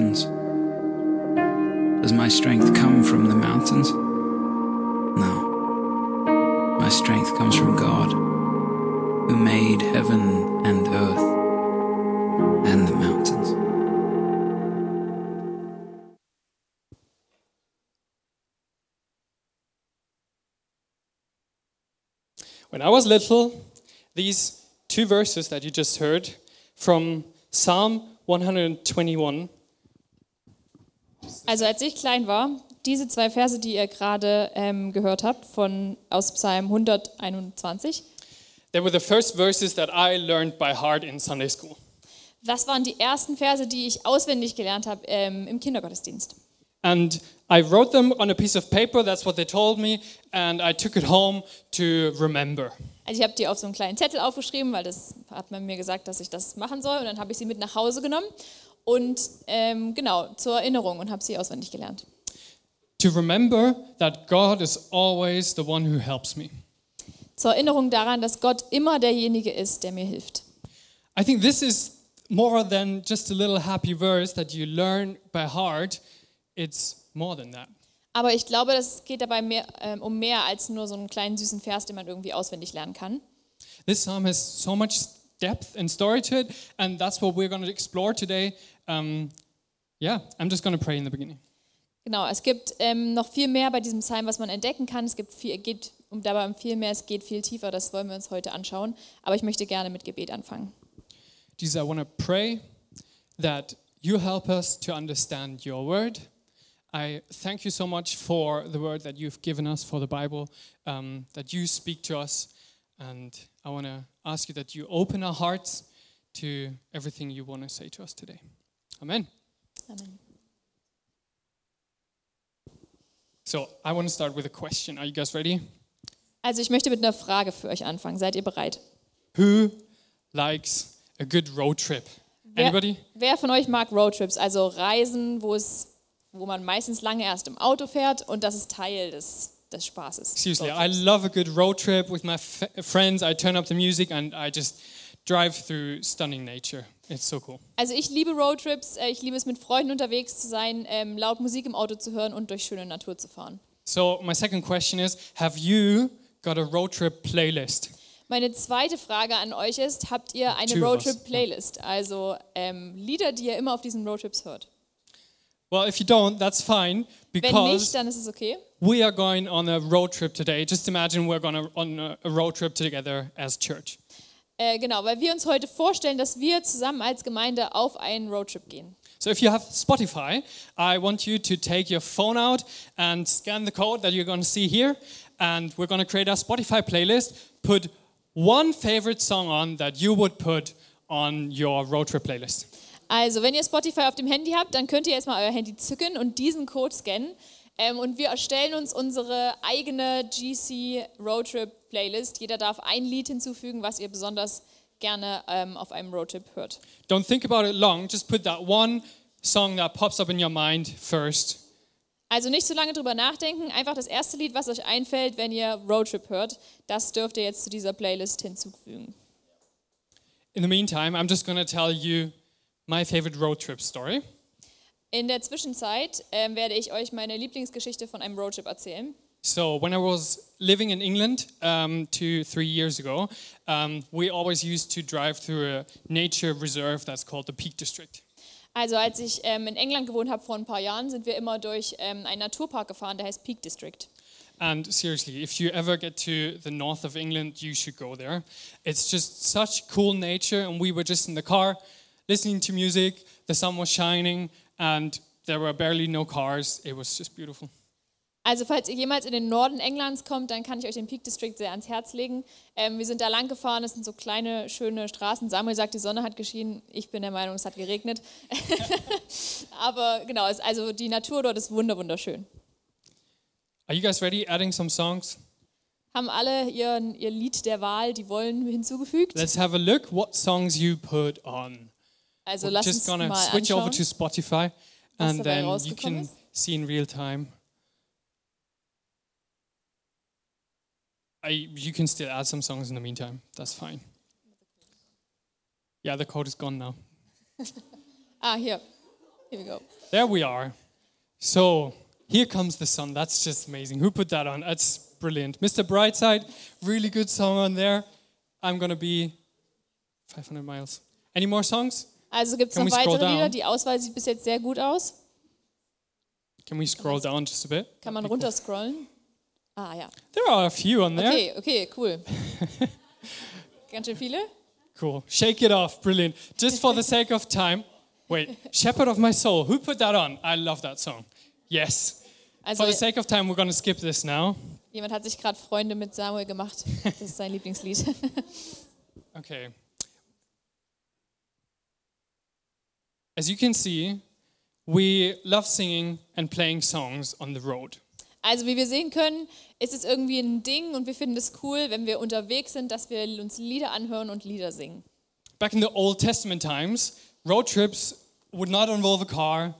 mountains. Does my strength come from the mountains? No. My strength comes from God, who made heaven and earth and the mountains. When I was little, these two verses that you just heard from Psalm 121, Also als ich klein war, diese zwei Verse, die ihr gerade ähm, gehört habt, von, aus Psalm 121, they were the first verses that I learned by heart in Sunday school. das waren die ersten Verse, die ich auswendig gelernt habe ähm, im Kindergottesdienst. And I wrote them on a piece of paper, that's what they told me, and I took it home to remember. Also ich habe die auf so einen kleinen Zettel aufgeschrieben, weil das hat man mir gesagt, dass ich das machen soll. Und dann habe ich sie mit nach Hause genommen und ähm, genau zur Erinnerung und habe sie auswendig gelernt. To remember that God is always the one who helps me. Zur Erinnerung daran, dass Gott immer derjenige ist, der mir hilft. I think this is more than just a little happy verse that you learn by heart. It's more than that. Aber ich glaube, es geht dabei mehr, ähm, um mehr als nur so einen kleinen süßen Vers, den man irgendwie auswendig lernen kann. This psalm has so much depth and story to it, and that's what we're going to explore today. Um, yeah, I'm just going to pray in the beginning. Genau, es gibt ähm, noch viel mehr bei diesem Psalm, was man entdecken kann. Es gibt viel, geht um dabei um viel mehr, es geht viel tiefer. Das wollen wir uns heute anschauen. Aber ich möchte gerne mit Gebet anfangen. Jesus, I want to pray that you help us to understand your word. I thank you so much for the word that you've given us for the Bible, um, that you speak to us. And I want to ask you that you open our hearts to everything you want to say to us today. Amen. Amen. So I want to start with a question. Are you guys ready? Also ich möchte mit einer Frage für euch anfangen. Seid ihr bereit? Who likes a good road trip? Wer, Anybody? wer von euch mag Roadtrips, also Reisen, wo, es, wo man meistens lange erst im Auto fährt und das ist Teil des, des Spaßes? Seriously, I love a good road trip with my friends. I turn up the music and I just drive through stunning nature. It's so cool. Also ich liebe Roadtrips, äh, ich liebe es mit Freunden unterwegs zu sein, ähm, laut Musik im Auto zu hören und durch schöne Natur zu fahren. So my second question is: Have you got a road trip playlist? Meine zweite Frage an euch ist, habt ihr eine Two us, Roadtrip-Playlist? Also ähm, Lieder, die ihr immer auf diesen Roadtrips hört. Well, if you don't, that's fine Wenn nicht, dann ist es okay. we are going on a road trip today. Just imagine we're going on a, a road trip together as church. Äh, genau, weil wir uns heute vorstellen, dass wir zusammen als Gemeinde auf einen Roadtrip gehen. So if you have Spotify, I want you to take your phone out and scan the code that you're going to see here, and we're going to create a Spotify playlist. Put one favorite song on that you would put on your road trip playlist. Also, wenn ihr Spotify auf dem Handy habt, dann könnt ihr jetzt mal euer Handy zücken und diesen Code scannen. Ähm, und wir erstellen uns unsere eigene GC Roadtrip Playlist. Jeder darf ein Lied hinzufügen, was ihr besonders gerne ähm, auf einem Roadtrip hört. Don't think about it long. Just put that one song that pops up in your mind first. Also nicht so lange drüber nachdenken, einfach das erste Lied, was euch einfällt, wenn ihr Roadtrip hört, das dürft ihr jetzt zu dieser Playlist hinzufügen. In the meantime, I'm just going to tell you my favorite road trip story. In der Zwischenzeit ähm, werde ich euch meine Lieblingsgeschichte von einem Roadtrip erzählen. So when I was living in England um, two, three years ago, um, we always used to drive through a nature reserve that's called the Peak District. Also als ich ähm, in England gewohnt habe vor ein paar Jahren, sind wir immer durch ähm, einen Naturpark gefahren, der heißt Peak District. And seriously, if you ever get to the north of England, you should go there. It's just such cool nature, and we were just in the car listening to music, the sun was shining, and there were barely no cars. It was just beautiful. Also falls ihr jemals in den Norden Englands kommt, dann kann ich euch den Peak District sehr ans Herz legen. Ähm, wir sind da lang gefahren, es sind so kleine, schöne Straßen. Samuel sagt, die Sonne hat geschienen. Ich bin der Meinung, es hat geregnet. Aber genau, es, also die Natur dort ist wunder wunderschön. Are you guys ready? Adding some songs? Haben alle ihr, ihr Lied der Wahl, die wollen, hinzugefügt? Let's have a look what songs you put on. Also We're just gonna mal switch over to Spotify, and then you can ist. see in real time. I, you can still add some songs in the meantime. That's fine. Yeah, the code is gone now. Ah, hier. Here we go. There we are. So here comes the sun. That's just amazing. Who put that on? That's brilliant. Mr. Brightside, really good song on there. I'm gonna be 500 miles. Any more songs? Also gibt es noch weitere Lieder. Die Auswahl sieht bis jetzt sehr gut aus. Can we scroll down just a bit? Kann man runterscrollen? Ah ja. There are a few on there. Okay, okay, cool. Ganz schön viele. Cool. Shake it off. Brilliant. Just for the sake of time. Wait, Shepherd of My Soul. Who put that on? I love that song. Yes. Also For the sake of time, we're going to skip this now. jemand hat sich gerade Freunde mit Samuel gemacht. Das ist sein Lieblingslied. Okay. As you can see, we love singing and playing songs on the road. Also wie wir sehen können, ist es irgendwie ein Ding und wir finden es cool, wenn wir unterwegs sind, dass wir uns Lieder anhören und Lieder singen. Back in the Old Testament times, road trips would not involve a car,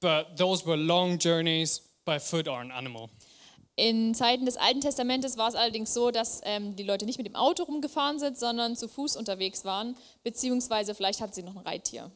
but those were long journeys by foot or an animal. In Zeiten des Alten Testamentes war es allerdings so, dass ähm, die Leute nicht mit dem Auto rumgefahren sind, sondern zu Fuß unterwegs waren, beziehungsweise vielleicht hatten sie noch ein Reittier.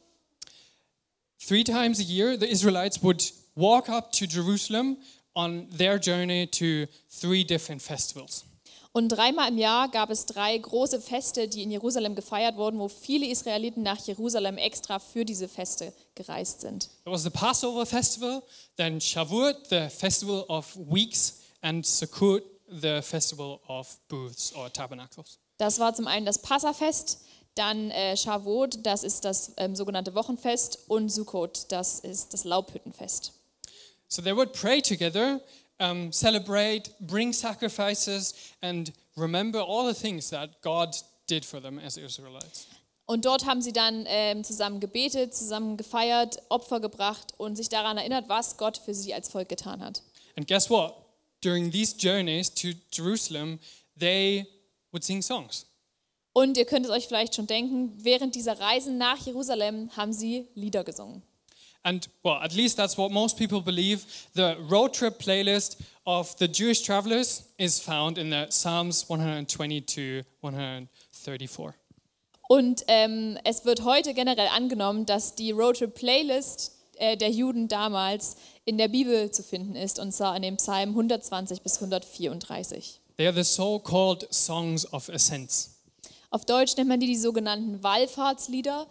Three times a year, the Israelites would walk up to Jerusalem on their journey to three different festivals. Und dreimal im Jahr gab es drei große Feste, die in Jerusalem gefeiert wurden, wo viele Israeliten nach Jerusalem extra für diese Feste gereist sind. There was the Passover festival, then Shavuot, the festival of weeks, and Sukkot, the festival of booths or tabernacles. Das war zum einen das Passafest, dann äh, Shavuot, das ist das ähm, sogenannte Wochenfest, und Sukkot, das ist das Laubhüttenfest. So they would pray together, um, celebrate, bring sacrifices, and remember all the things that God did for them as Israelites. Und dort haben sie dann ähm, zusammen gebetet, zusammen gefeiert, Opfer gebracht und sich daran erinnert, was Gott für sie als Volk getan hat. And guess what? During these journeys to Jerusalem, they would sing songs. Und ihr könnt es euch vielleicht schon denken, während dieser Reisen nach Jerusalem haben sie Lieder gesungen. And, well, at least that's what most people believe. The road trip playlist of the Jewish travelers is found in the Psalms 120 to 134. Und ähm, es wird heute generell angenommen, dass die Roadtrip-Playlist äh, der Juden damals in der Bibel zu finden ist, und zwar in dem Psalm 120 bis 134. They are the so called songs of ascents. Auf Deutsch nennt man die die sogenannten Wallfahrtslieder.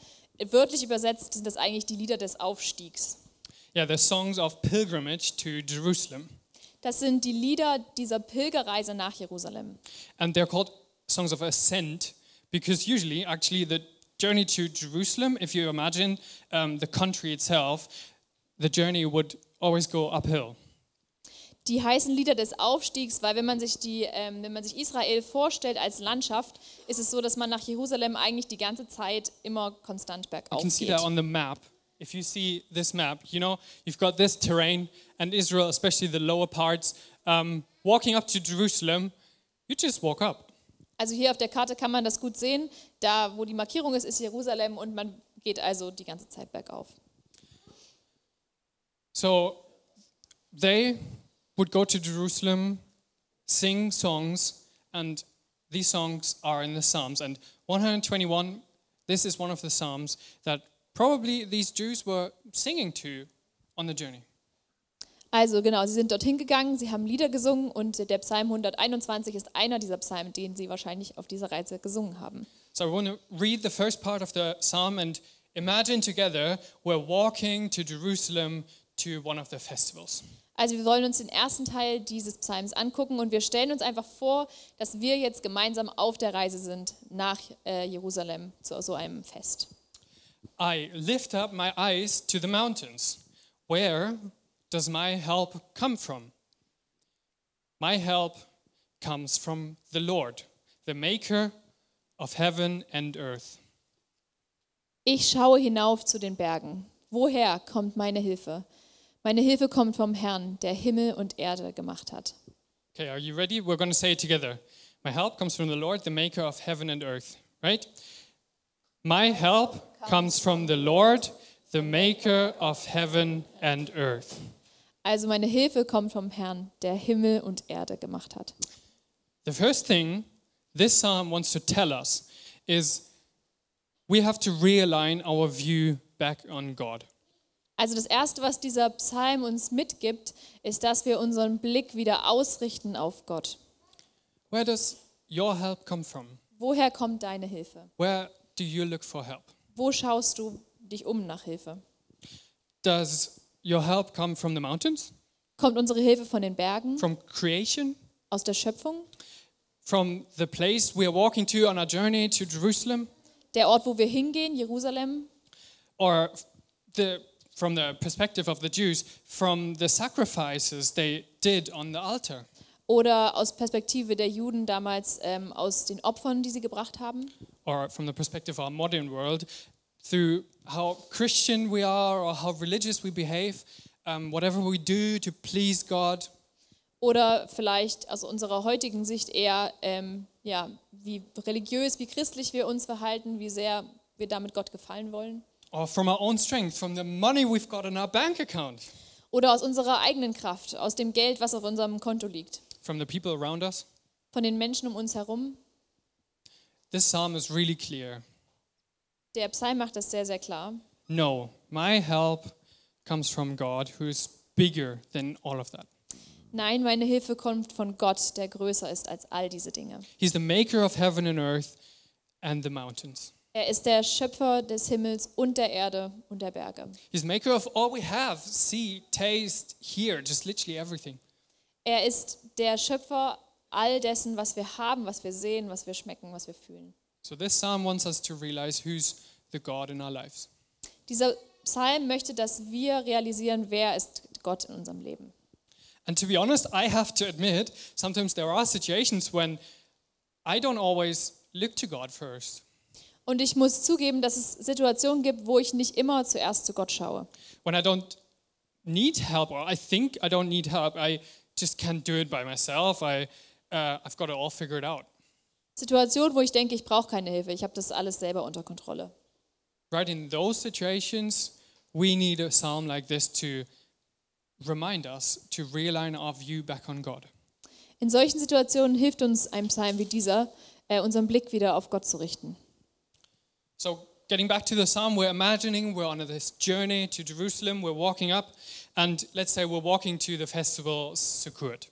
Wörtlich übersetzt sind das eigentlich die Lieder des Aufstiegs. Yeah, the songs of pilgrimage to Jerusalem. Das sind die Lieder dieser Pilgerreise nach Jerusalem. And they're called songs of ascent because usually, actually, the journey to Jerusalem, if you imagine um, the country itself, the journey would always go uphill. Die heißen Lieder des Aufstiegs, weil wenn man sich die, ähm, wenn man sich Israel vorstellt als Landschaft, ist es so, dass man nach Jerusalem eigentlich die ganze Zeit immer konstant You bergauf can see geht. that on the map. If you see this map, you know, you've got this terrain, and Israel, especially the lower parts, um, walking up to Jerusalem, you just walk up. Also hier auf der Karte kann man das gut sehen. Da, wo die Markierung ist, ist Jerusalem und man geht also die ganze Zeit bergauf. So they would go to Jerusalem, sing songs, and these songs are in the Psalms. And 121, this is one of the Psalms that probably these Jews were singing to on the journey. Also genau, sie sind dorthin gegangen, sie haben Lieder gesungen und der Psalm 121 ist einer dieser Psalmen, den sie wahrscheinlich auf dieser Reise gesungen haben. So I want to read the first part of the psalm and imagine together we're walking to Jerusalem to one of the festivals. Also wir wollen uns den ersten Teil dieses Psalms angucken und wir stellen uns einfach vor, dass wir jetzt gemeinsam auf der Reise sind nach äh, Jerusalem zu so einem Fest. I lift up my eyes to the mountains. Where does my help come from? My help comes from the Lord, the maker of heaven and earth. Ich schaue hinauf zu den Bergen. Woher kommt meine Hilfe? Meine Hilfe kommt vom Herrn, der Himmel und Erde gemacht hat. Okay, are you ready? We're going to say it together. My help comes from the Lord, the maker of heaven and earth, right? My help comes from the Lord, the maker of heaven and earth. Also meine Hilfe kommt vom Herrn, der Himmel und Erde gemacht hat. The first thing this psalm wants to tell us is we have to realign our view back on God. Also das Erste, was dieser Psalm uns mitgibt, ist, dass wir unseren Blick wieder ausrichten auf Gott. Where does your help come from? Woher kommt deine Hilfe? Where do you look for help? Wo schaust du dich um nach Hilfe? Does your help come from the mountains, Kommt unsere Hilfe von den Bergen, from creation, aus der Schöpfung, from the place we are walking to on our journey to Jerusalem, der Ort, wo wir hingehen, Jerusalem, or the, from the perspective of the Jews, from the sacrifices they did on the altar? oder aus Perspektive der Juden damals ähm, aus den Opfern, die sie gebracht haben? or from the perspective of our modern world, through how Christian we are or how religious we behave, um, whatever we do to please God, Oder vielleicht aus unserer heutigen Sicht eher, ähm, ja, wie religiös, wie christlich wir uns verhalten, wie sehr wir damit Gott gefallen wollen. Or from our own strength, from the money we've got in our bank account, Oder aus unserer eigenen Kraft, aus dem Geld, was auf unserem Konto liegt. from the people around us. Von den Menschen um uns herum. This psalm is really clear. Der Psalm macht das sehr, sehr klar. No, my help comes from God, who is bigger than all of that. Nein, meine Hilfe kommt von Gott, der größer ist als all diese Dinge. He's the maker of heaven and earth and the mountains. Er ist der Schöpfer des Himmels und der Erde und der Berge. He's maker of all we have see, taste, hear, just literally everything. Er ist der Schöpfer all dessen, was wir haben, was wir sehen, was wir schmecken, was wir fühlen. So this psalm wants us to realize who's the God in our lives. Dieser Psalm möchte, dass wir realisieren, wer ist Gott in unserem Leben. And to be honest, I have to admit, sometimes there are situations when I don't always look to God first. Und ich muss zugeben, dass es Situationen gibt, wo ich nicht immer zuerst zu Gott schaue. When I don't need help, or I think I don't need help, I just can't do it by myself. I, uh, I've got it all figured out. Situationen, wo ich denke, ich brauche keine Hilfe, ich habe das alles selber unter Kontrolle. Right in those situations, we need a psalm like this to remind us to realign our view back on God. In solchen Situationen hilft uns ein Psalm wie dieser, äh, unseren Blick wieder auf Gott zu richten. So, getting back to the psalm, we're imagining we're on this journey to Jerusalem, we're walking up, and let's say we're walking to the festival Sukkot.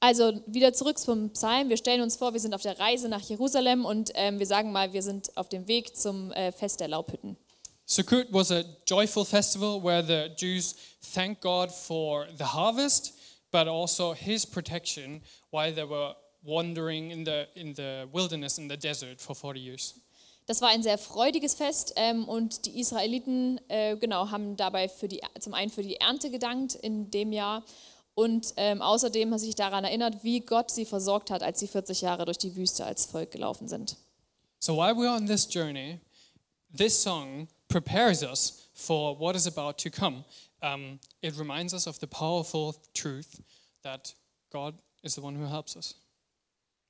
Also wieder zurück zum Psalm. Wir stellen uns vor, wir sind auf der Reise nach Jerusalem und ähm, wir sagen mal, wir sind auf dem Weg zum äh, Fest der Laubhütten. Sukkot was a joyful festival where the Jews thanked God for the harvest, but also his protection while they were wandering in the, in the wilderness, in the desert for 40 years. Das war ein sehr freudiges Fest ähm, und die Israeliten äh, genau, haben dabei für die, zum einen für die Ernte gedankt in dem Jahr und ähm, außerdem haben sie sich daran erinnert, wie Gott sie versorgt hat, als sie 40 Jahre durch die Wüste als Volk gelaufen sind. So while we're on this journey, this song prepares us for what is about to come. Um, it reminds us of the powerful truth that God is the one who helps us.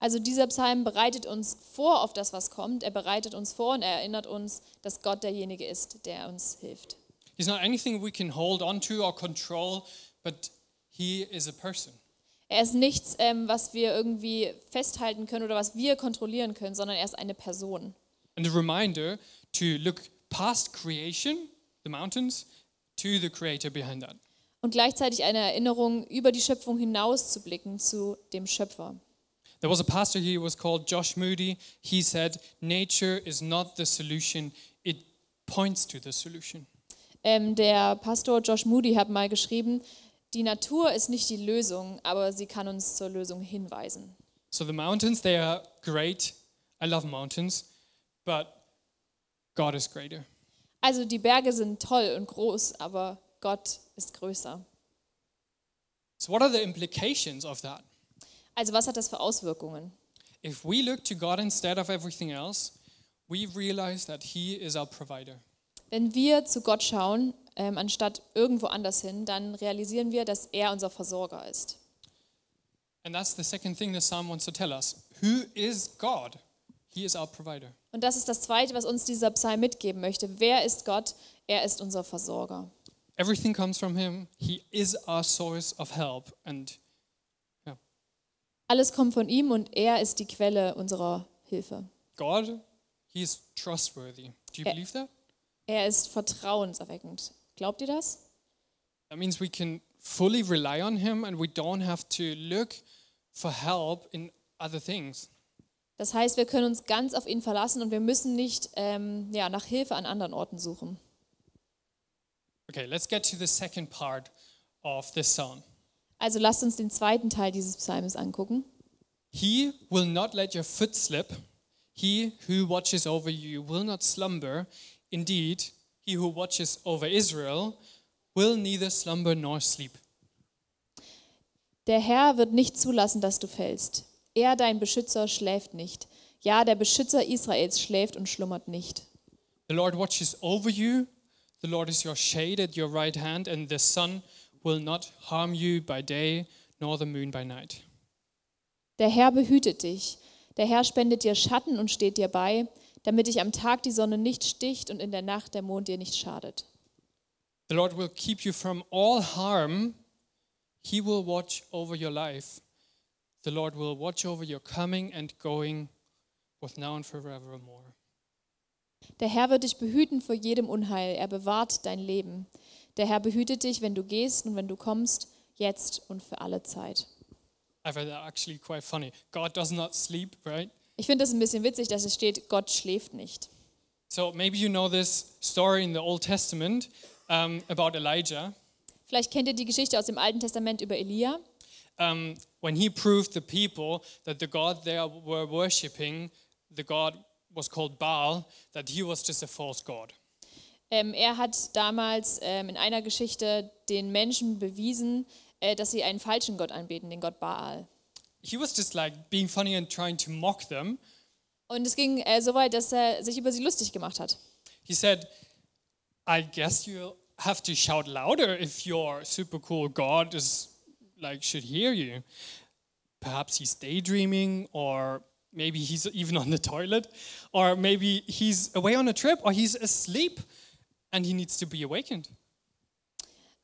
Also dieser Psalm bereitet uns vor auf das, was kommt. Er bereitet uns vor und er erinnert uns, dass Gott derjenige ist, der uns hilft. He's not anything we can hold onto or control, but He is a person. Er ist nichts, ähm, was wir irgendwie festhalten können oder was wir kontrollieren können, sondern er ist eine Person. And a reminder to look past creation, the mountains, to the creator behind that. Und gleichzeitig eine Erinnerung, über die Schöpfung hinaus zu blicken zu dem Schöpfer. There was a pastor here who was called Josh Moody. He said, Nature is not the solution, it points to the solution. Ähm, der Pastor Josh Moody hat mal geschrieben, die Natur ist nicht die Lösung, aber sie kann uns zur Lösung hinweisen. So the mountains, they are great. I love mountains, but God is greater. Also die Berge sind toll und groß, aber Gott ist größer. So, what are the implications of that? Also was hat das für Auswirkungen? If we look to God instead of everything else, we realize that He is our provider. Wenn wir zu Gott schauen, ähm, anstatt irgendwo anders hin, dann realisieren wir, dass er unser Versorger ist. And that's the second thing the psalm wants to tell us. Who is God? He is our provider. Und das ist das Zweite, was uns dieser Psalm mitgeben möchte. Wer ist Gott? Er ist unser Versorger. Everything comes from Him. He is our source of help. And Alles kommt von ihm und er ist die Quelle unserer Hilfe. God, He is trustworthy. Do you Yeah. believe that? Er ist vertrauenserweckend. Glaubt ihr das? That means we can fully rely on Him and we don't have to look for help in other things. Das heißt, wir können uns ganz auf ihn verlassen und wir müssen nicht ähm, ja, nach Hilfe an anderen Orten suchen. Okay, let's get to the second part of this psalm. Also lasst uns den zweiten Teil dieses Psalms angucken. He will not let your foot slip. He who watches over you will not slumber. Indeed, he who watches over Israel will neither slumber nor sleep. Der Herr wird nicht zulassen, dass du fällst. Er, dein Beschützer, schläft nicht. Ja, der Beschützer Israels schläft und schlummert nicht. The Lord watches over you. The Lord is your shade at your right hand, and the sun will not harm you by day, nor the moon by night. Der Herr behütet dich. Der Herr spendet dir Schatten und steht dir bei, damit dich am Tag die Sonne nicht sticht und in der Nacht der Mond dir nicht schadet. The Lord will keep you from all harm. He will watch over your life. The Lord will watch over your coming and going, both now and forevermore. Der Herr wird dich behüten vor jedem Unheil. Er bewahrt dein Leben. Der Herr behütet dich, wenn du gehst und wenn du kommst, jetzt und für alle Zeit. I find that actually quite funny. God does not sleep, right? Ich finde das ein bisschen witzig, dass es steht, Gott schläft nicht. So maybe you know this story in the Old Testament um, about Elijah. Vielleicht kennt ihr die Geschichte aus dem Alten Testament über Elia. Um, when he proved the people that the God they were worshipping, the God was called Baal, that he was just a false God. Ähm, er hat damals ähm, in einer Geschichte den Menschen bewiesen, äh, dass sie einen falschen Gott anbeten, den Gott Baal. He was just like being funny and trying to mock them. Und es ging äh, so weit, dass er sich über sie lustig gemacht hat. He said, I guess you'll have to shout louder if your super cool God is like should hear you. Perhaps he's daydreaming or maybe he's even on the toilet or maybe he's away on a trip or he's asleep and he needs to be awakened.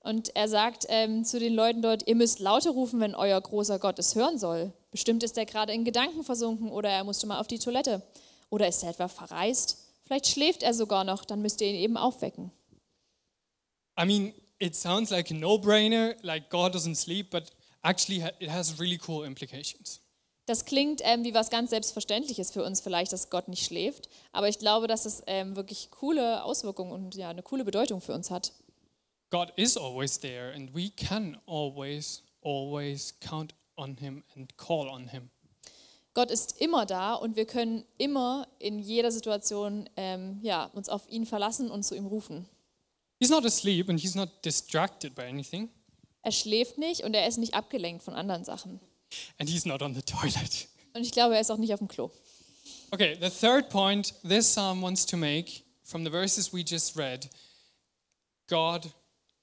Und er sagt ähm, zu den Leuten dort, ihr müsst lauter rufen, wenn euer großer Gott es hören soll. Bestimmt ist er gerade in Gedanken versunken oder er musste mal auf die Toilette. Oder ist er etwa verreist? Vielleicht schläft er sogar noch, dann müsst ihr ihn eben aufwecken. I mean, it sounds like a no-brainer, like God doesn't sleep, but actually it has really cool implications. Das klingt ähm, wie was ganz Selbstverständliches für uns vielleicht, dass Gott nicht schläft. Aber ich glaube, dass es ähm, wirklich coole Auswirkungen und ja, eine coole Bedeutung für uns hat. God is always there and we can always, always count on him and call on him. Gott ist immer da und wir können immer in jeder Situation ähm, ja, uns auf ihn verlassen und zu ihm rufen. He's not asleep and he's not distracted by anything, Er schläft nicht und er ist nicht abgelenkt von anderen Sachen. And he's not on the toilet. Und ich glaube, er ist auch nicht auf dem Klo. Okay, the third point this psalm wants to make from the verses we just read God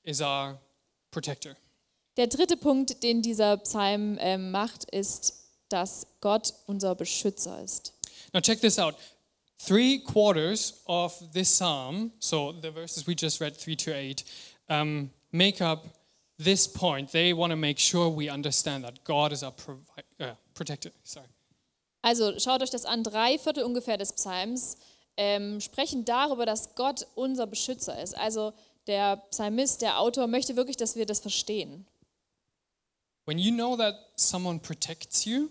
is our protector. Der dritte Punkt, den dieser Psalm ähm, macht, ist, dass Gott unser Beschützer ist. Now, check this out. Three quarters of this psalm, so the verses we just read, 3 to 8, um, make up this point. They want to make sure we understand that God is our uh, protector. Sorry. Also schaut euch das an, drei Viertel ungefähr des Psalms ähm, sprechen darüber, dass Gott unser Beschützer ist. Also der Psalmist, der Autor möchte wirklich, dass wir das verstehen. When you know that someone protects you,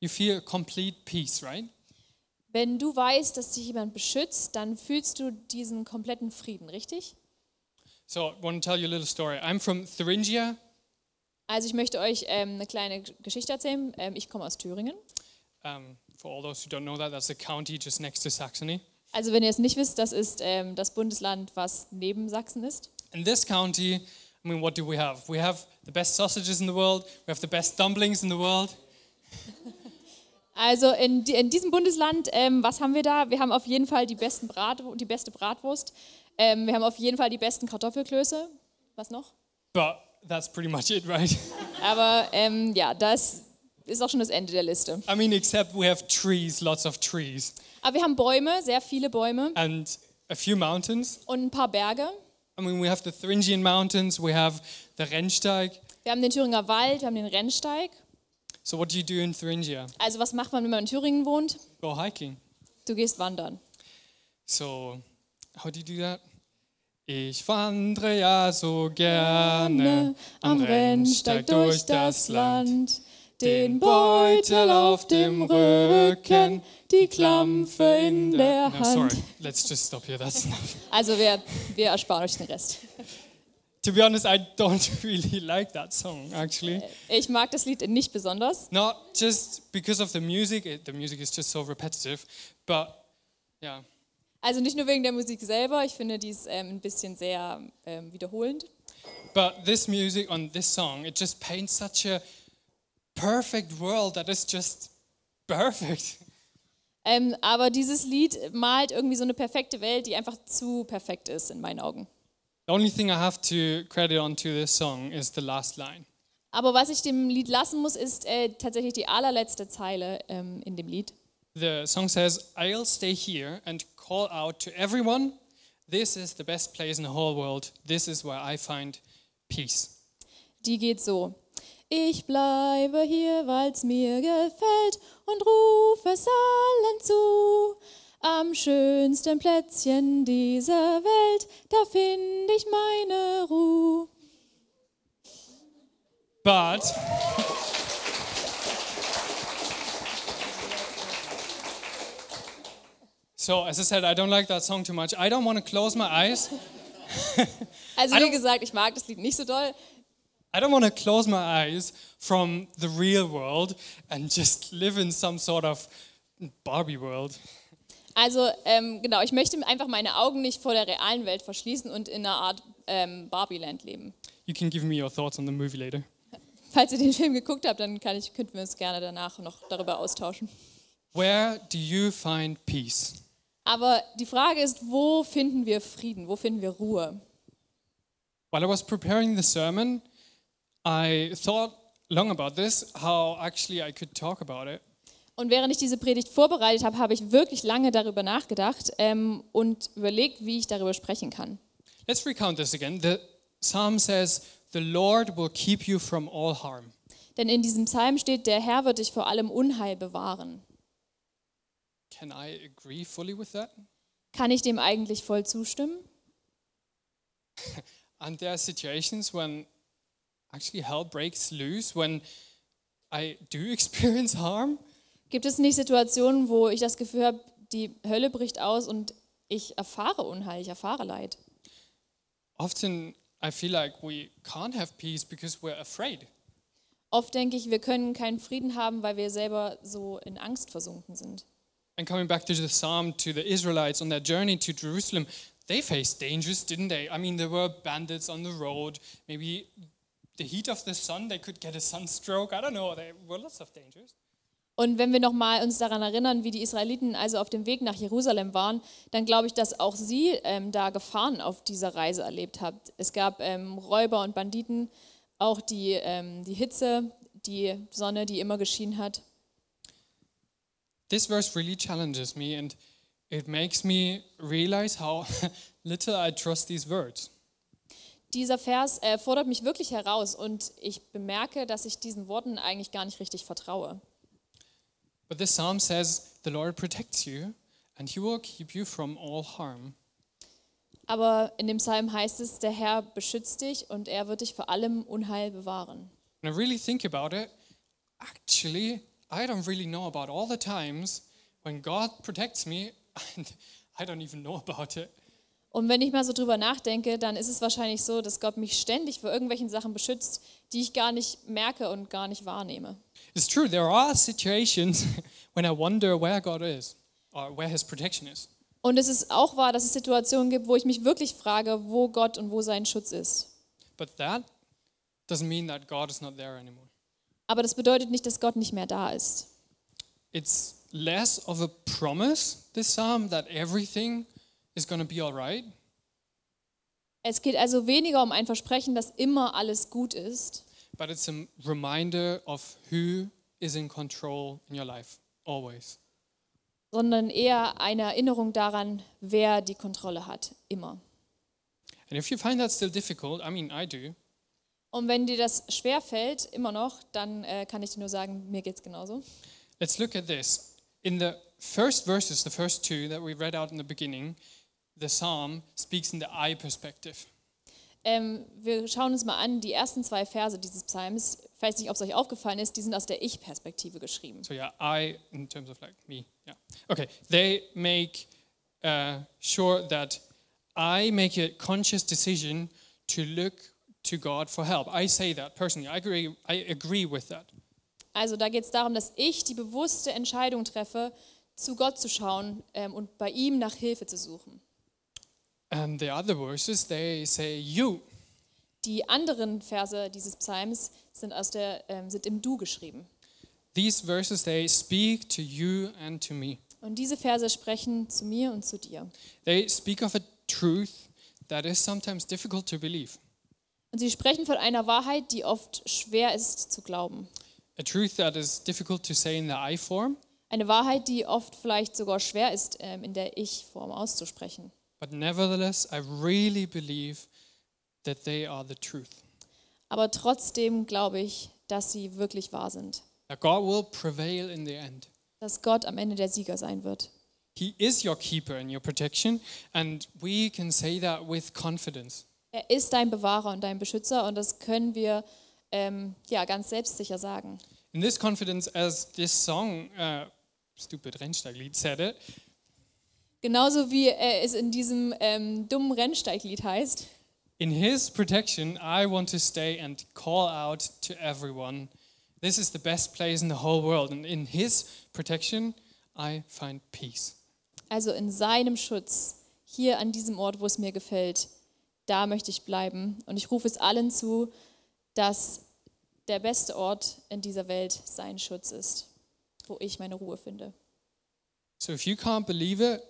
you feel complete peace, right? Wenn du weißt, dass dich jemand beschützt, dann fühlst du diesen kompletten Frieden, richtig? So, I want to tell you a little story. I'm from Thuringia. Also ich möchte euch ähm, eine kleine Geschichte erzählen. Ähm, ich komme aus Thüringen. Um, for all those who don't know that, that's a county just next to Saxony. Also wenn ihr es nicht wisst, das ist ähm, das Bundesland, was neben Sachsen ist. In this county, I mean, what do we have? We have the best sausages in the world. We have the best dumplings in the world. Also in, in diesem Bundesland, ähm, was haben wir da? Wir haben auf jeden Fall die, besten Brat, die beste Bratwurst. Ähm, wir haben auf jeden Fall die besten Kartoffelklöße. Was noch? But that's pretty much it, right? Aber ähm, ja, das ist auch schon das Ende der Liste. I mean, except we have trees, lots of trees, Aber wir haben Bäume, sehr viele Bäume and a few mountains. und ein paar Berge. I mean, we have the Thuringian Mountains, we have the Rennsteig. Wir haben den Thüringer Wald, wir haben den Rennsteig. So, what do you do in Thuringia? Also was macht man, wenn man in Thüringen wohnt? Go hiking. Du gehst wandern. So, how do you do that? Ich wandre ja so gerne am Rennsteig durch das Land. Den Beutel auf dem Rücken, die Klampfe in der No, Hand. sorry, let's just stop here. That's enough. Also wir, wir ersparen euch den Rest. To be honest, I don't really like that song, actually. Ich mag das Lied nicht besonders. Not just because of the music, it, the music is just so repetitive, but yeah. Also nicht nur wegen der Musik selber, ich finde die ist ähm, ein bisschen sehr ähm, wiederholend. But this music on this song, it just paints such a perfect world that is just perfect. Ähm, aber dieses Lied malt irgendwie so eine perfekte Welt, die einfach zu perfekt ist in meinen Augen. The only thing I have to credit onto this song is the last line. Aber was ich dem Lied lassen muss, ist äh, tatsächlich die allerletzte Zeile ähm, in dem Lied. The song says, I'll stay here and call out to everyone, this is the best place in the whole world. This is where I find peace. Die geht so. Ich bleibe hier, weil's mir gefällt und rufe es allen zu. Am schönsten Plätzchen dieser Welt, da find ich meine Ruhe. But So, as I said, I don't like that song too much. I don't want to close my eyes. Also wie gesagt, ich mag das Lied nicht so doll. I don't want to close my eyes from the real world and just live in some sort of Barbie world. Also ähm, genau, ich möchte einfach meine Augen nicht vor der realen Welt verschließen und in einer Art ähm, Barbie-Land leben. You can give me your thoughts on the movie later. Falls ihr den Film geguckt habt, dann kann ich, könnten wir uns gerne danach noch darüber austauschen. Where do you find peace? Aber die Frage ist, wo finden wir Frieden? Wo finden wir Ruhe? While I was preparing the sermon, I thought long about this, how actually I could talk about it. Und während ich diese Predigt vorbereitet habe, habe ich wirklich lange darüber nachgedacht ähm, und überlegt, wie ich darüber sprechen kann. Let's recount this again. The psalm says, The Lord will keep you from all harm. Denn in diesem Psalm steht, der Herr wird dich vor allem Unheil bewahren. Can I agree fully with that? Kann ich dem eigentlich voll zustimmen? And there are situations when actually hell breaks loose, when I do experience harm. Gibt es nicht Situationen, wo ich das Gefühl habe, die Hölle bricht aus und ich erfahre Unheil, ich erfahre Leid? Often I feel like we can't have peace because we're afraid. Oft denke ich, wir können keinen Frieden haben, weil wir selber so in Angst versunken sind. And coming back to the psalm, to the Israelites on their journey to Jerusalem, they faced dangers, didn't they? I mean, there were bandits on the road. Maybe the heat of the sun, they could get a sunstroke. I don't know. There were lots of dangers. Und wenn wir nochmal uns daran erinnern, wie die Israeliten also auf dem Weg nach Jerusalem waren, dann glaube ich, dass auch sie ähm, da Gefahren auf dieser Reise erlebt haben. Es gab ähm, Räuber und Banditen, auch die, ähm, die Hitze, die Sonne, die immer geschienen hat. This verse really challenges me and it makes me realize how little I trust these words. Dieser Vers äh, fordert mich wirklich heraus und ich bemerke, dass ich diesen Worten eigentlich gar nicht richtig vertraue. But this psalm says, The Lord protects you and he will keep you from all harm. Aber in dem Psalm heißt es, der Herr beschützt dich und er wird dich vor allem Unheil bewahren. And I really think about it, actually, I don't really know about all the times when God protects me and I don't even know about it. Und wenn ich mal so drüber nachdenke, dann ist es wahrscheinlich so, dass Gott mich ständig vor irgendwelchen Sachen beschützt, die ich gar nicht merke und gar nicht wahrnehme. It's true, there are situations when I wonder where God is or where his protection is. Und es ist auch wahr, dass es Situationen gibt, wo ich mich wirklich frage, wo Gott und wo sein Schutz ist. But that doesn't mean that God is not there anymore. Aber das bedeutet nicht, dass Gott nicht mehr da ist. It's less of a promise, this psalm, that everything is going to be all right. Es geht also weniger um ein Versprechen, dass immer alles gut ist, but it's a reminder of who is in control in your life, always. sondern eher eine Erinnerung daran, wer die Kontrolle hat, immer. And if you find that still difficult, I mean, I do, Und wenn dir das schwer fällt, immer noch, dann äh, kann ich dir nur sagen, mir geht es genauso. let's look at this. In the first verses, the first two that we read out in the beginning, the psalm speaks in the I perspective. Ähm, wir schauen uns mal an, die ersten zwei Verse dieses Psalms, ich weiß nicht, ob es euch aufgefallen ist, die sind aus der Ich-Perspektive geschrieben. So yeah, I in terms of like me. Yeah. Okay. They make uh, sure that I make a conscious decision to look to God for help. I say that personally. I agree. I agree with that. Also da geht es darum, dass ich die bewusste Entscheidung treffe, zu Gott zu schauen ähm, und bei ihm nach Hilfe zu suchen. And the other verses they say you. Die anderen Verse dieses Psalms sind, aus der, ähm, sind im Du geschrieben. These verses they speak to you and to me. Und diese Verse sprechen zu mir und zu dir. They speak of a truth that is sometimes difficult to believe. Und sie sprechen von einer Wahrheit, die oft schwer ist zu glauben. A truth that is difficult to say in the I form, Eine Wahrheit, die oft vielleicht sogar schwer ist, ähm, in der Ich-Form auszusprechen. but nevertheless, I really believe that they are the truth. Aber trotzdem glaube ich, dass sie wirklich wahr sind. That God will prevail in the end. Dass Gott am Ende der Sieger sein wird. He is your keeper and your protection, and we can say that with confidence. Er ist dein Bewahrer und dein Beschützer und das können wir ähm, ja, ganz selbstsicher sagen. In this confidence, as this song, uh, stupid Rennsteiglied, said it, Genauso wie äh, es in diesem ähm, dummen Rennsteiglied heißt. in His protection, I want to stay and call out to everyone. This is the best place in the whole world, and in His protection, I find peace. Also in seinem Schutz, hier an diesem Ort, wo es mir gefällt, da möchte ich bleiben. Und ich rufe es allen zu, dass der beste Ort in dieser Welt sein Schutz ist, wo ich meine Ruhe finde. So if you can't believe it,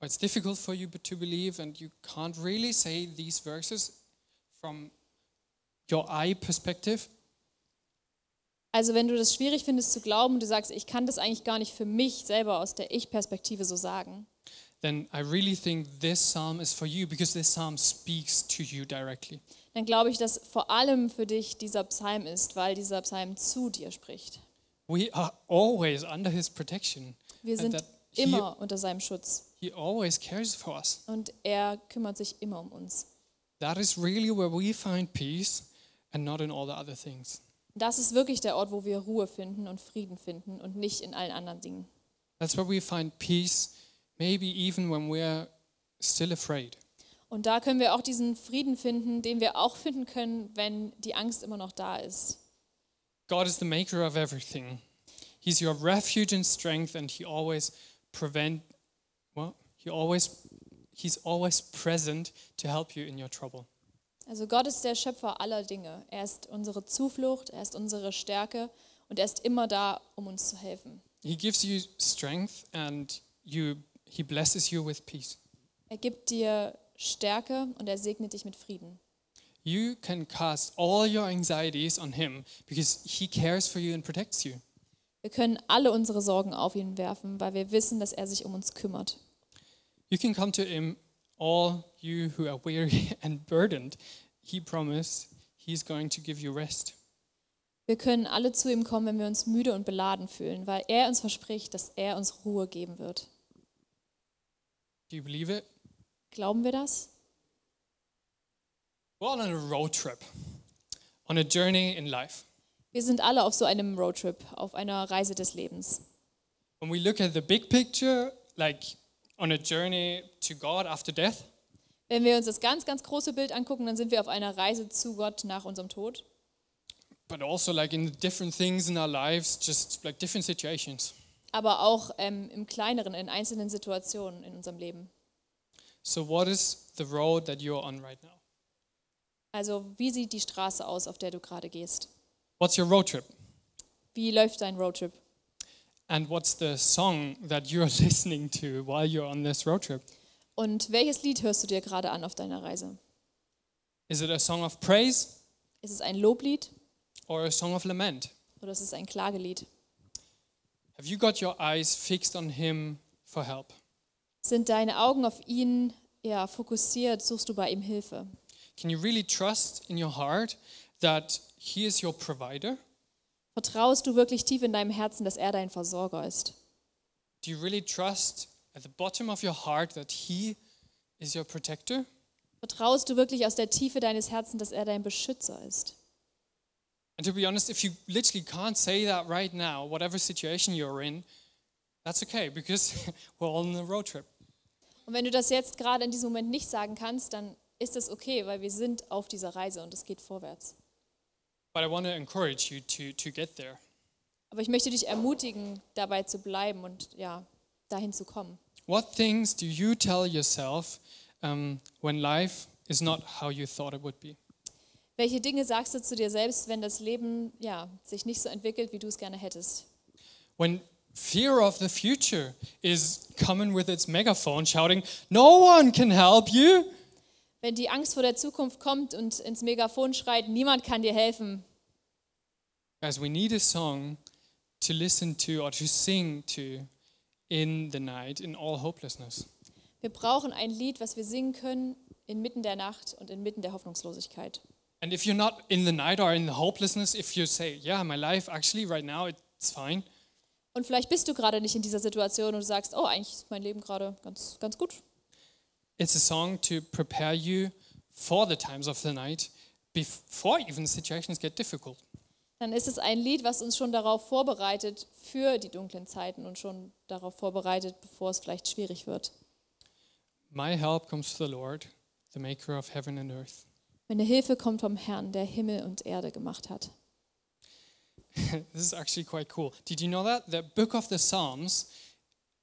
or it's difficult for you to believe, and you can't really say these verses from your I perspective, Also wenn du das schwierig findest zu glauben, du sagst, ich kann das eigentlich gar nicht für mich selber aus der Ich-Perspektive so sagen, then I really think this psalm is for you because this psalm speaks to you directly. dann glaube ich, dass vor allem für dich dieser Psalm ist, weil dieser Psalm zu dir spricht. We are always under his protection. Wir sind that he, immer unter seinem Schutz he always cares for us. und er kümmert sich immer um uns. That is really where we find peace and not in all the other things. Das ist wirklich der Ort, wo wir Ruhe finden und Frieden finden und nicht in allen anderen Dingen. That's where we find peace, maybe even when we're still afraid. Und da können wir auch diesen Frieden finden, den wir auch finden können, wenn die Angst immer noch da ist. God is the maker of everything. He's your refuge and strength, and He always prevent. Well, He always, He's always present to help you in your trouble. Also Gott ist der Schöpfer aller Dinge. Er ist unsere Zuflucht, er ist unsere Stärke und er ist immer da, um uns zu helfen. He gives you strength, and you He blesses you with peace. Er gibt dir Stärke und er segnet dich mit Frieden. You can cast all your anxieties on Him because He cares for you and protects you. Wir können alle unsere Sorgen auf ihn werfen, weil wir wissen, dass er sich um uns kümmert. You can come to Him, all you who are weary and burdened. He promised He's going to give you rest. Wir können alle zu ihm kommen, wenn wir uns müde und beladen fühlen, weil er uns verspricht, dass er uns Ruhe geben wird. Do you believe it? Glauben wir das? We're all on a road trip, on a journey in life. Wir sind alle auf so einem Roadtrip, auf einer Reise des Lebens. When we look at the big picture, like on a journey to God after death, Wenn wir uns das ganz, ganz große Bild angucken, dann sind wir auf einer Reise zu Gott nach unserem Tod. but also like in different things in our lives, just like different situations. Aber auch ähm, im Kleineren, in einzelnen Situationen in unserem Leben. So, what is the road that you're on right now? Also wie sieht die Straße aus, auf der du gerade gehst? What's your road trip? Wie läuft dein Roadtrip? And what's the song that you're listening to while you're on this road trip? Und welches Lied hörst du dir gerade an auf deiner Reise? Is it a song of praise Ist es ein Loblied or a song of lament? oder ist es ein Klagelied? Have you got your eyes fixed on Him for help? Sind deine Augen auf ihn ja, fokussiert? Suchst du bei ihm Hilfe? Can you really trust in your heart that He is your provider? Vertraust du wirklich tief in deinem Herzen, dass er dein Versorger ist? Do you really trust at the bottom of your heart that He is your protector? Vertraust du wirklich aus der Tiefe deines Herzens, dass er dein Beschützer ist? And to be honest, if you literally can't say that right now, whatever situation you're in, that's okay because we're all on a road trip. Und wenn du das jetzt gerade in diesem Moment nicht sagen kannst, dann ist das okay, weil wir sind auf dieser Reise und es geht vorwärts. But I want to encourage you to, to get there. Aber ich möchte dich ermutigen, dabei zu bleiben und ja, dahin zu kommen. What things do you tell yourself um, when life is not how you thought it would be? Welche Dinge sagst du zu dir selbst, wenn das Leben ja, sich nicht so entwickelt, wie du es gerne hättest? When fear of the future is coming with its megaphone shouting, No one can help you. Wenn die Angst vor der Zukunft kommt und ins Megafon schreit, niemand kann dir helfen. Guys, we need a song to listen to or to sing to in the night, in all hopelessness. Wir brauchen ein Lied, was wir singen können inmitten der Nacht und inmitten der Hoffnungslosigkeit. And if you're not in the night or in the hopelessness, if you say, Yeah, my life actually right now, it's fine, Und vielleicht bist du gerade nicht in dieser Situation und du sagst, oh, eigentlich ist mein Leben gerade ganz, ganz gut. it's a song to prepare you for the times of the night before even situations get difficult. Dann ist es ein Lied, was uns schon darauf vorbereitet für die dunklen Zeiten und schon darauf vorbereitet, bevor es vielleicht schwierig wird. My help comes from the Lord, the maker of heaven and earth. Meine Hilfe kommt vom Herrn, der Himmel und Erde gemacht hat. this is actually quite cool. Did you know that the book of the Psalms,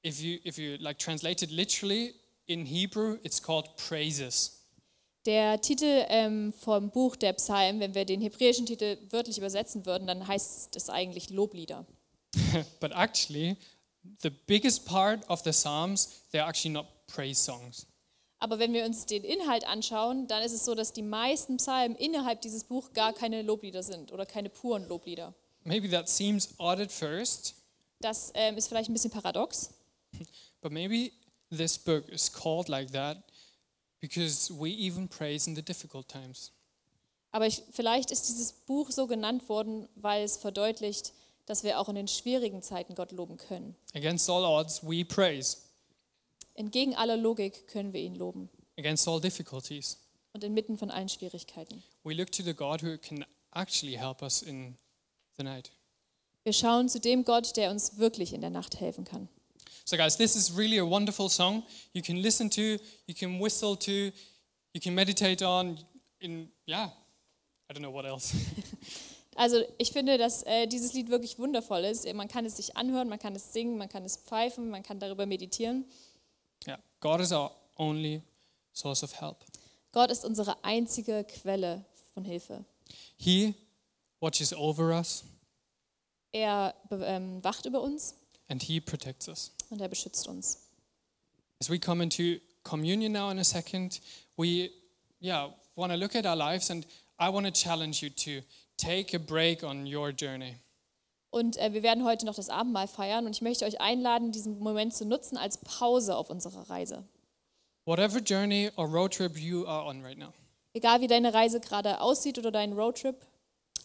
if you if you like translate it literally in Hebrew, it's called praises. Der Titel ähm, vom Buch der Psalmen, wenn wir den hebräischen Titel wörtlich übersetzen würden, dann heißt es eigentlich Loblieder. but actually, the biggest part of the Psalms, they're actually not praise songs. Aber wenn wir uns den Inhalt anschauen, dann ist es so, dass die meisten Psalmen innerhalb dieses Buch gar keine Loblieder sind oder keine puren Loblieder. Maybe that seems odd at first, Das ähm, ist vielleicht ein bisschen paradox, but maybe this book is called like that because we even praise in the difficult times. aber ich, vielleicht ist dieses Buch so genannt worden, weil es verdeutlicht, dass wir auch in den schwierigen Zeiten Gott loben können. Against all odds, we praise. Entgegen aller Logik können wir ihn loben Against all difficulties, und inmitten von allen Schwierigkeiten. we look to the God who can actually help us in the night. Wir schauen zu dem Gott, der uns wirklich in der Nacht helfen kann. So, guys, this is really a wonderful song. You can listen to, you can whistle to, you can meditate on. In yeah, I don't know what else. Also ich finde, dass äh, dieses Lied wirklich wundervoll ist. Man kann es sich anhören, man kann es singen, man kann es pfeifen, man kann darüber meditieren. Yeah, God is our only source of help. Gott ist unsere einzige Quelle von Hilfe. He watches over us Er ähm, wacht über uns and He protects us. und er beschützt uns. As we come into communion now in a second, we yeah want to look at our lives, and I want to challenge you to take a break on your journey. Und äh, wir werden heute noch das Abendmahl feiern und ich möchte euch einladen, diesen Moment zu nutzen als Pause auf unserer Reise. Whatever journey or road trip you are on right now, Egal wie deine Reise gerade aussieht oder dein Roadtrip,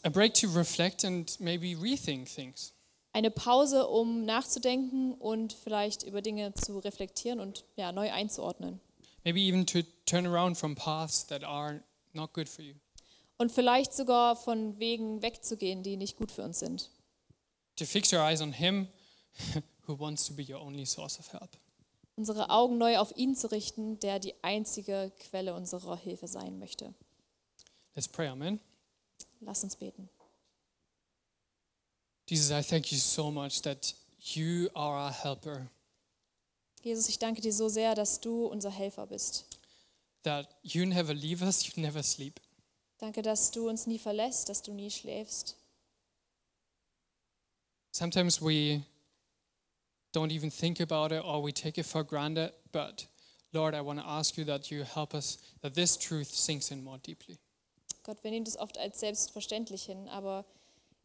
a break to reflect and maybe rethink things. eine Pause, um nachzudenken und vielleicht über Dinge zu reflektieren und ja, neu einzuordnen. Maybe even to turn around from paths that are not good for you. Und vielleicht sogar von Wegen wegzugehen, die nicht gut für uns sind. To fix your eyes on Him who wants to be your only source of help. Unsere Augen neu auf ihn zu richten, der die einzige Quelle unserer Hilfe sein möchte. Let's pray, Amen. Lass uns beten. Jesus, I thank you so much that you are our helper, Jesus, ich danke dir so sehr, dass du unser Helfer bist. that you never leave us, you never sleep. Danke, dass du uns nie verlässt, dass du nie schläfst. Sometimes we don't even think about it or we take it for granted, but Lord, I want to ask you that you help us, that this truth sinks in more deeply. Gott, wir nehmen das oft als selbstverständlich hin, aber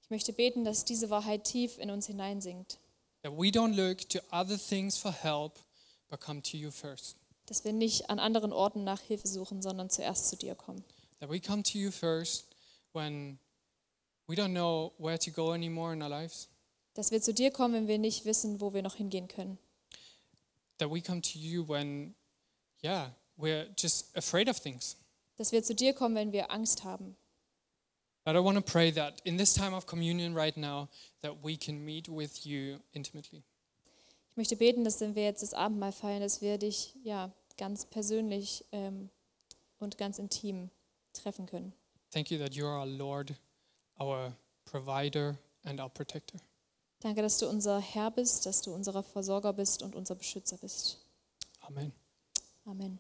ich möchte beten, dass diese Wahrheit tief in uns hineinsinkt. That we don't look to other things for help, but come to you first. Dass wir nicht an anderen Orten nach Hilfe suchen, sondern zuerst zu dir kommen. That we come to you first when we don't know where to go anymore in our lives. Dass wir zu dir kommen, wenn wir nicht wissen, wo wir noch hingehen können. That we come to you when, yeah, we're just afraid of things. Dass wir zu dir kommen, wenn wir Angst haben. But I want to pray that in this time of communion right now, that we can meet with you intimately. Ich möchte beten, dass wenn wir jetzt das Abendmahl feiern, dass wir dich ja ganz persönlich ähm, und ganz intim treffen können. Thank you that you are our Lord, our provider, and our protector. Danke, dass du unser Herr bist, dass du unser Versorger bist und unser Beschützer bist. Amen. Amen.